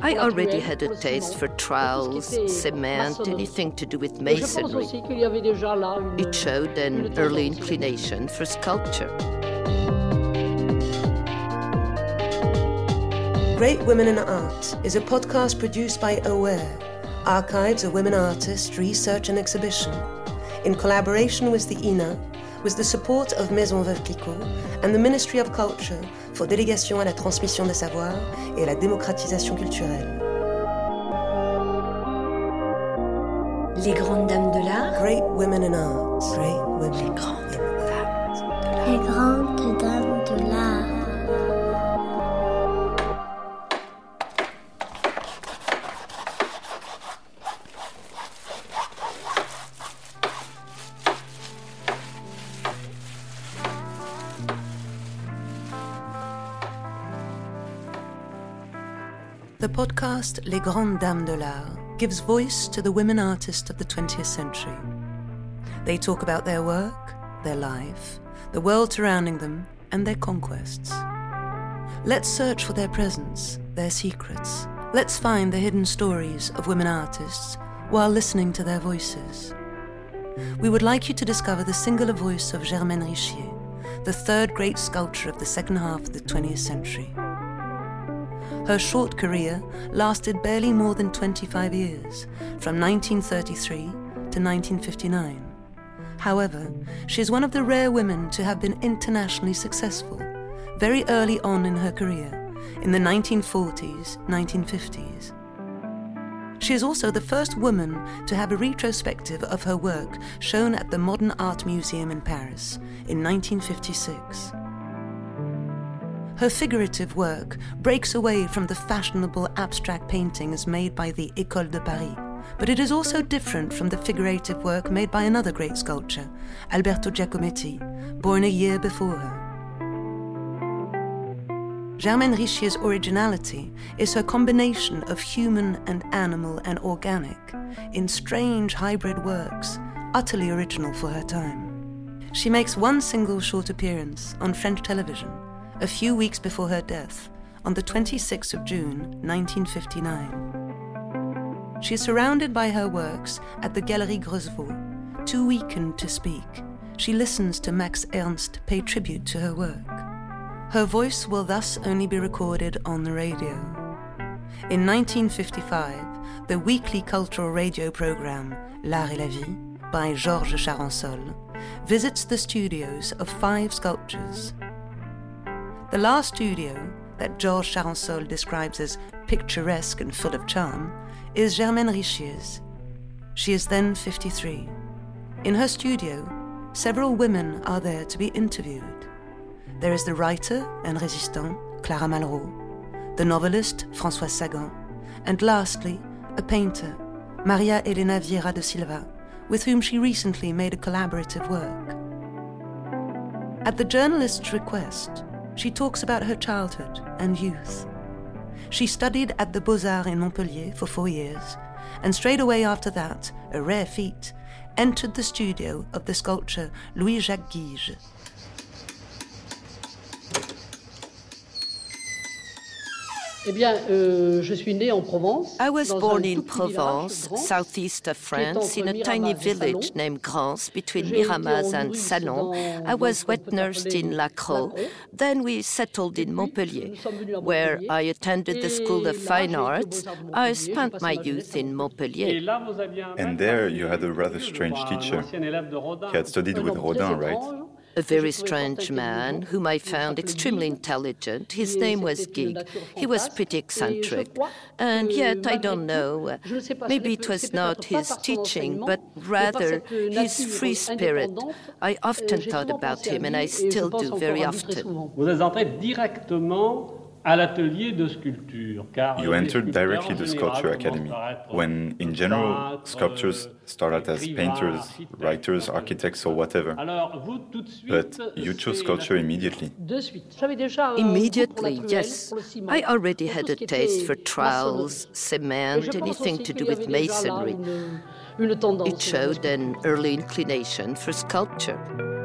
I already had a taste for trowels, cement, anything to do with masonry. It showed an early inclination for sculpture. Great Women in Art is a podcast produced by Aware, Archives of Women Artists Research and Exhibition, in collaboration with the INA, with the support of Maison Veuve Clicquot and the Ministry of Culture for Délégation à la transmission des savoirs et à la démocratisation culturelle. Les grandes dames de l'art. Great Women in Art. Great Women. Les grandes dames de l'art. Les grandes dames The podcast Les Grandes Dames de l'Art gives voice to the women artists of the 20th century. They talk about their work, their life, the world surrounding them, and their conquests. Let's search for their presence, their secrets. Let's find the hidden stories of women artists while listening to their voices. We would like you to discover the singular voice of Germaine Richier, the third great sculptor of the second half of the 20th century. Her short career lasted barely more than 25 years, from 1933 to 1959. However, she is one of the rare women to have been internationally successful very early on in her career, in the 1940s, 1950s. She is also the first woman to have a retrospective of her work shown at the Modern Art Museum in Paris in 1956. Her figurative work breaks away from the fashionable abstract paintings made by the École de Paris, but it is also different from the figurative work made by another great sculptor, Alberto Giacometti, born a year before her. Germaine Richier's originality is her combination of human and animal and organic in strange hybrid works, utterly original for her time. She makes one single short appearance on French television a few weeks before her death, on the 26th of June 1959. She is surrounded by her works at the Galerie Grosvaux. Too weakened to speak, she listens to Max Ernst pay tribute to her work. Her voice will thus only be recorded on the radio. In 1955, the weekly cultural radio program L'Art et la Vie by Georges Charensol visits the studios of five sculptors the last studio, that Georges Charensol describes as picturesque and full of charm, is Germaine Richier's. She is then 53. In her studio, several women are there to be interviewed. There is the writer and résistant Clara Malraux, the novelist Françoise Sagan, and lastly, a painter, Maria Helena Vieira da Silva, with whom she recently made a collaborative work. At the journalist's request, she talks about her childhood and youth. She studied at the Beaux-Arts in Montpellier for four years, and straight away after that, a rare feat, entered the studio of the sculptor Louis-Jacques Guigues. I was born in Provence, southeast of France, in a tiny village named Grans, between Miramas and Salon. I was wet nursed in Lacroix. Then we settled in Montpellier, where I attended the School of Fine Arts. I spent my youth in Montpellier. And there you had a rather strange teacher. He had studied with Rodin, right? A very strange man whom I found extremely intelligent. His name was Guigues. He was pretty eccentric. And yet, I don't know, maybe it was not his teaching, but rather his free spirit. I often thought about him, and I still do very often. You entered directly the Sculpture Academy, when in general sculptors start out as painters, writers, architects, or whatever. But you chose sculpture immediately. Immediately, yes. I already had a taste for trowels, cement, anything to do with masonry. It showed an early inclination for sculpture.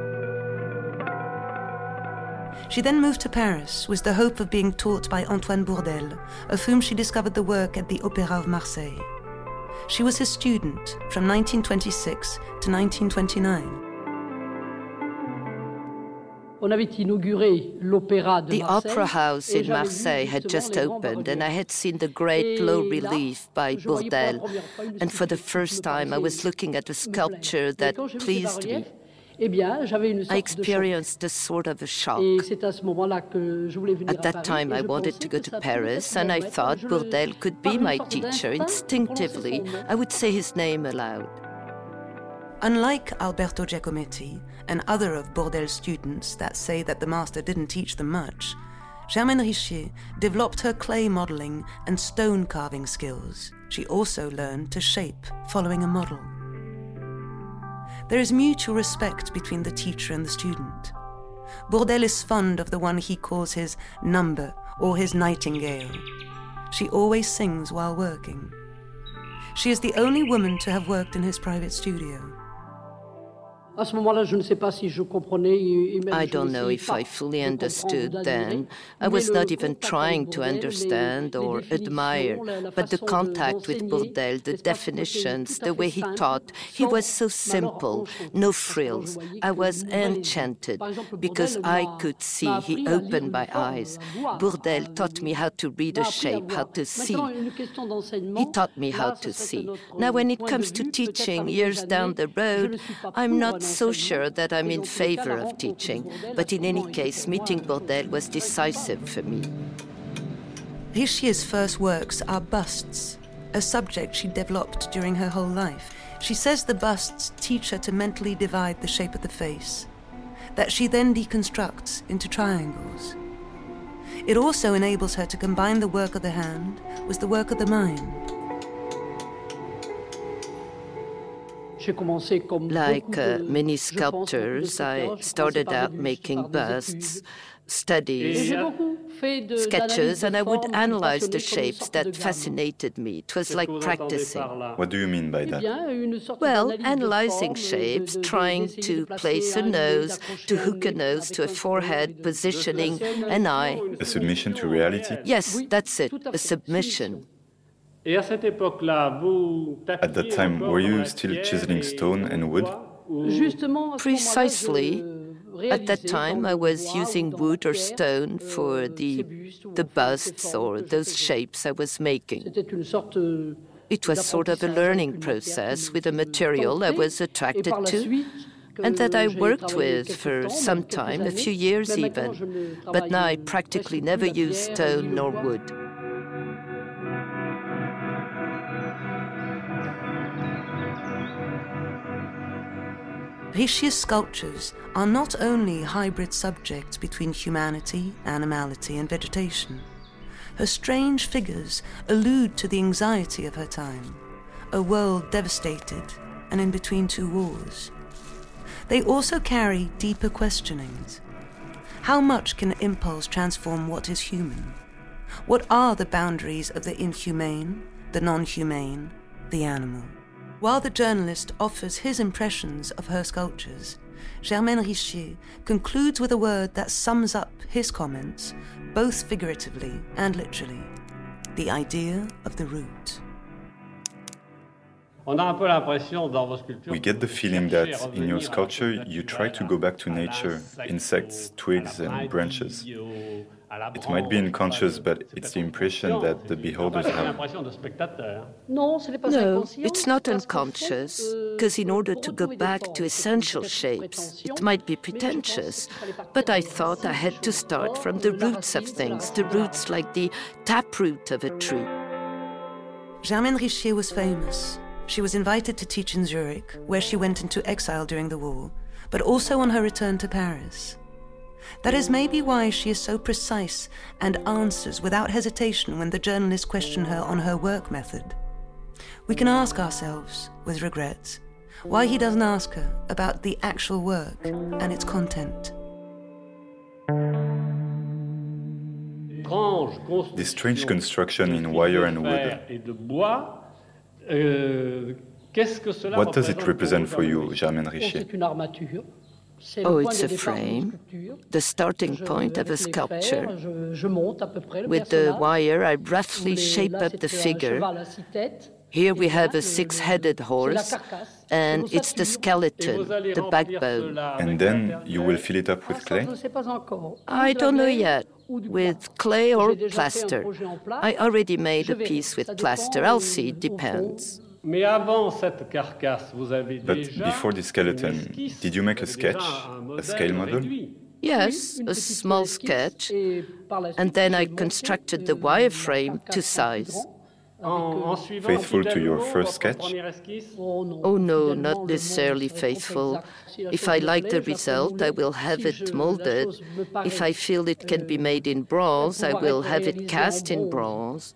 She then moved to Paris with the hope of being taught by Antoine Bourdelle, of whom she discovered the work at the Opéra of Marseille. She was his student from 1926 to 1929. The Opera House in Marseille had just opened, and I had seen the great low relief by Bourdelle. And for the first time, I was looking at a sculpture that pleased me. I experienced a sort of a shock. At that time, I wanted to go to Paris, and I thought Bourdelle could be my teacher. Instinctively, I would say his name aloud. Unlike Alberto Giacometti and other of Bourdelle's students that say that the master didn't teach them much, Germaine Richier developed her clay modeling and stone carving skills. She also learned to shape following a model. There is mutual respect between the teacher and the student. Bourdelle is fond of the one he calls his number or his nightingale. She always sings while working. She is the only woman to have worked in his private studio. I don't know if I fully understood then. I was not even trying to understand or admire, but the contact with Bourdelle, the definitions, the way he taught, he was so simple, no frills. I was enchanted because I could see, he opened my eyes. Bourdelle taught me how to read a shape, how to see. He taught me how to see. Now, when it comes to teaching years down the road, I'm not so sure that I'm in favor of teaching, but in any case, meeting Bourdelle was decisive for me. Richier's first works are busts, a subject she developed during her whole life. She says the busts teach her to mentally divide the shape of the face, that she then deconstructs into triangles. It also enables her to combine the work of the hand with the work of the mind. Like uh, many sculptors, I started out making busts, studies, sketches, and I would analyze the shapes that fascinated me. It was like practicing. What do you mean by that? Well, analyzing shapes, trying to place a nose, to hook a nose to a forehead, positioning an eye. A submission to reality? Yes, that's it, a submission. At that time, were you still chiseling stone and wood? Precisely. At that time, I was using wood or stone for the, the busts or those shapes I was making. It was sort of a learning process with a material I was attracted to and that I worked with for some time, a few years even. But now I practically never use stone nor wood. Richier's sculptures are not only hybrid subjects between humanity, animality, and vegetation. Her strange figures allude to the anxiety of her time, a world devastated and in between two wars. They also carry deeper questionings. How much can impulse transform what is human? What are the boundaries of the inhumane, the non humane, the animal? While the journalist offers his impressions of her sculptures, Germaine Richier concludes with a word that sums up his comments, both figuratively and literally the idea of the root. We get the feeling that in your sculpture you try to go back to nature, insects, twigs, and branches. It might be unconscious, but it's the impression that the beholders have. No, it's not unconscious, because in order to go back to essential shapes, it might be pretentious. But I thought I had to start from the roots of things, the roots like the taproot of a tree. Germaine Richier was famous. She was invited to teach in Zurich, where she went into exile during the war, but also on her return to Paris. That is maybe why she is so precise and answers without hesitation when the journalists question her on her work method. We can ask ourselves, with regrets, why he doesn't ask her about the actual work and its content. This strange construction in wire and wood. What does it represent for you, Germaine Richier? Oh, it's a frame, the starting point of a sculpture. With the wire, I roughly shape up the figure. Here we have a six headed horse, and it's the skeleton, the backbone. And then you will fill it up with clay? I don't know yet. With clay or plaster. I already made a piece with plaster. I'll see, it depends. But before the skeleton, did you make a sketch, a scale model? Yes, a small sketch. And then I constructed the wireframe to size. Faithful to your first sketch? Oh no, oh, not necessarily faithful. If I like the result, I will have it molded. If I feel it can be made in bronze, I will have it cast in bronze.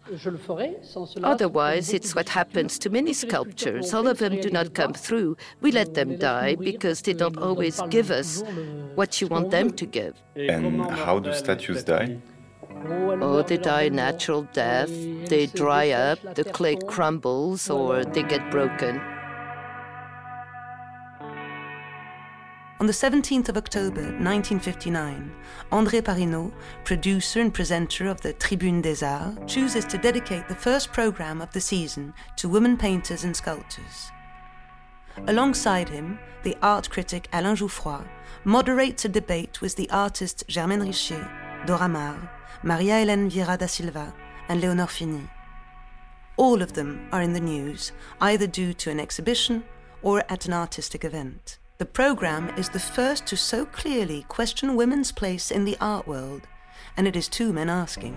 Otherwise, it's what happens to many sculptures. All of them do not come through. We let them die because they don't always give us what you want them to give. And how do statues die? Oh, they die natural death, they dry up, the clay crumbles, or they get broken. On the 17th of October 1959, André Parinaud, producer and presenter of the Tribune des Arts, chooses to dedicate the first program of the season to women painters and sculptors. Alongside him, the art critic Alain Jouffroy moderates a debate with the artist Germaine Richier, Dora Maar, Maria Hélène Vieira da Silva, and Leonor Fini. All of them are in the news, either due to an exhibition or at an artistic event. The program is the first to so clearly question women's place in the art world, and it is two men asking.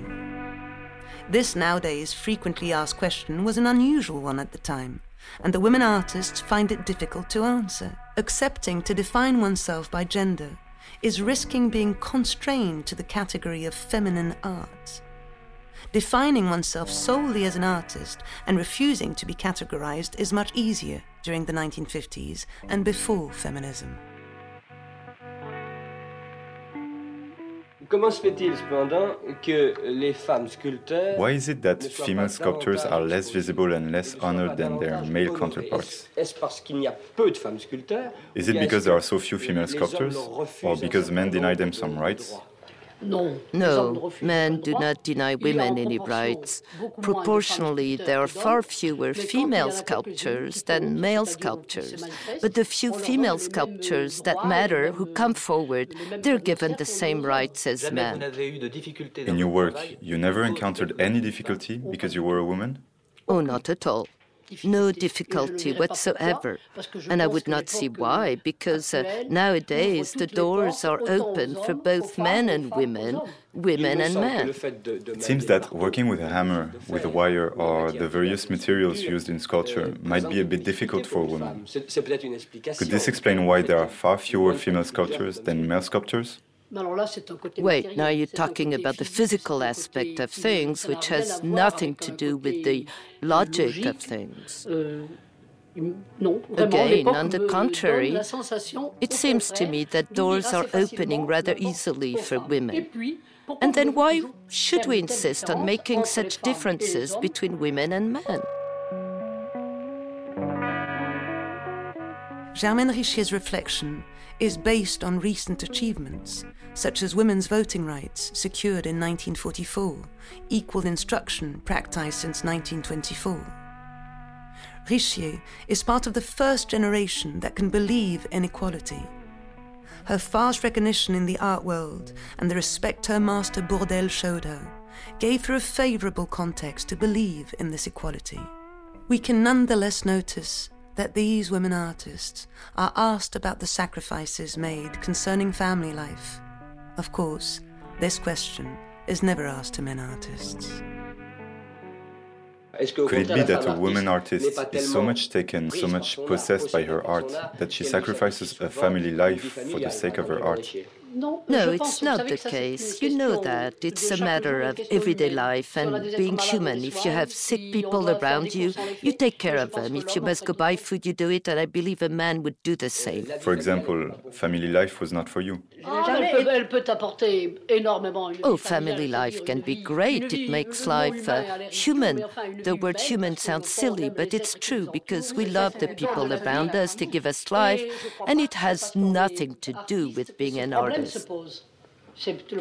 This nowadays frequently asked question was an unusual one at the time, and the women artists find it difficult to answer. Accepting to define oneself by gender is risking being constrained to the category of feminine art. Defining oneself solely as an artist and refusing to be categorized is much easier during the 1950s and before feminism. Comment se fait-il cependant que les femmes sculpteurs Why is it that female sculptors are less visible and less honored than their male counterparts? Est-ce parce qu'il n'y a peu de femmes sculpteurs Is it because there are so few female sculptors or because men deny them some rights? No, men do not deny women any rights. Proportionally, there are far fewer female sculptures than male sculptures. But the few female sculptures that matter who come forward, they're given the same rights as men. In your work, you never encountered any difficulty because you were a woman? Oh, not at all no difficulty whatsoever. And I would not see why, because uh, nowadays the doors are open for both men and women, women and men. It seems that working with a hammer, with a wire, or the various materials used in sculpture might be a bit difficult for women. Could this explain why there are far fewer female sculptors than male sculptors? Wait, now you're talking about the physical aspect of things, which has nothing to do with the logic of things. Again, on the contrary, it seems to me that doors are opening rather easily for women. And then why should we insist on making such differences between women and men? Germaine Richier's reflection is based on recent achievements, such as women's voting rights secured in 1944, equal instruction practiced since 1924. Richier is part of the first generation that can believe in equality. Her fast recognition in the art world and the respect her master Bourdelle showed her gave her a favorable context to believe in this equality. We can nonetheless notice that these women artists are asked about the sacrifices made concerning family life. Of course, this question is never asked to men artists. Could it be that a woman artist is so much taken, so much possessed by her art, that she sacrifices a family life for the sake of her art? No, it's not the case. You know that. It's a matter of everyday life and being human. If you have sick people around you, you take care of them. If you must go buy food, you do it, and I believe a man would do the same. For example, family life was not for you. Oh, family life can be great. It makes life uh, human. The word human sounds silly, but it's true because we love the people around us to give us life, and it has nothing to do with being an artist.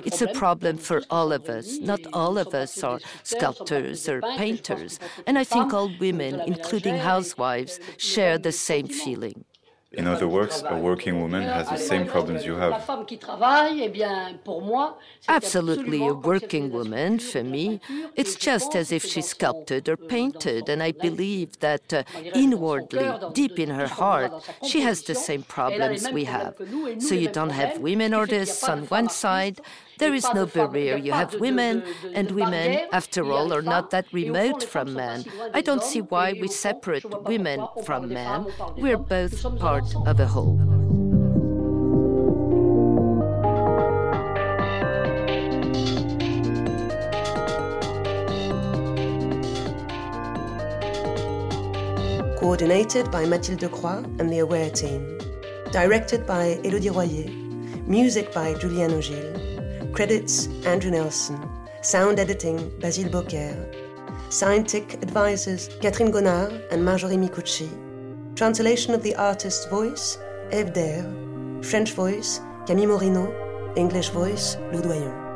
It's a problem for all of us. Not all of us are sculptors or painters. And I think all women, including housewives, share the same feeling. In other words, a working woman has the same problems you have. Absolutely, a working woman, for me, it's just as if she sculpted or painted, and I believe that uh, inwardly, deep in her heart, she has the same problems we have. So you don't have women artists on one side there is no barrier. You have women, and women, after all, are not that remote from men. I don't see why we separate women from men. We're both part of a whole. Coordinated by Mathilde Croix and the Aware team. Directed by Elodie Royer. Music by Julian Ogil. Credits Andrew Nelson. Sound editing Basile Beaucaire. Scientific advisors Catherine Gonard and Marjorie Micucci. Translation of the artist's voice Eve French voice Camille Morino. English voice Lou Doyon.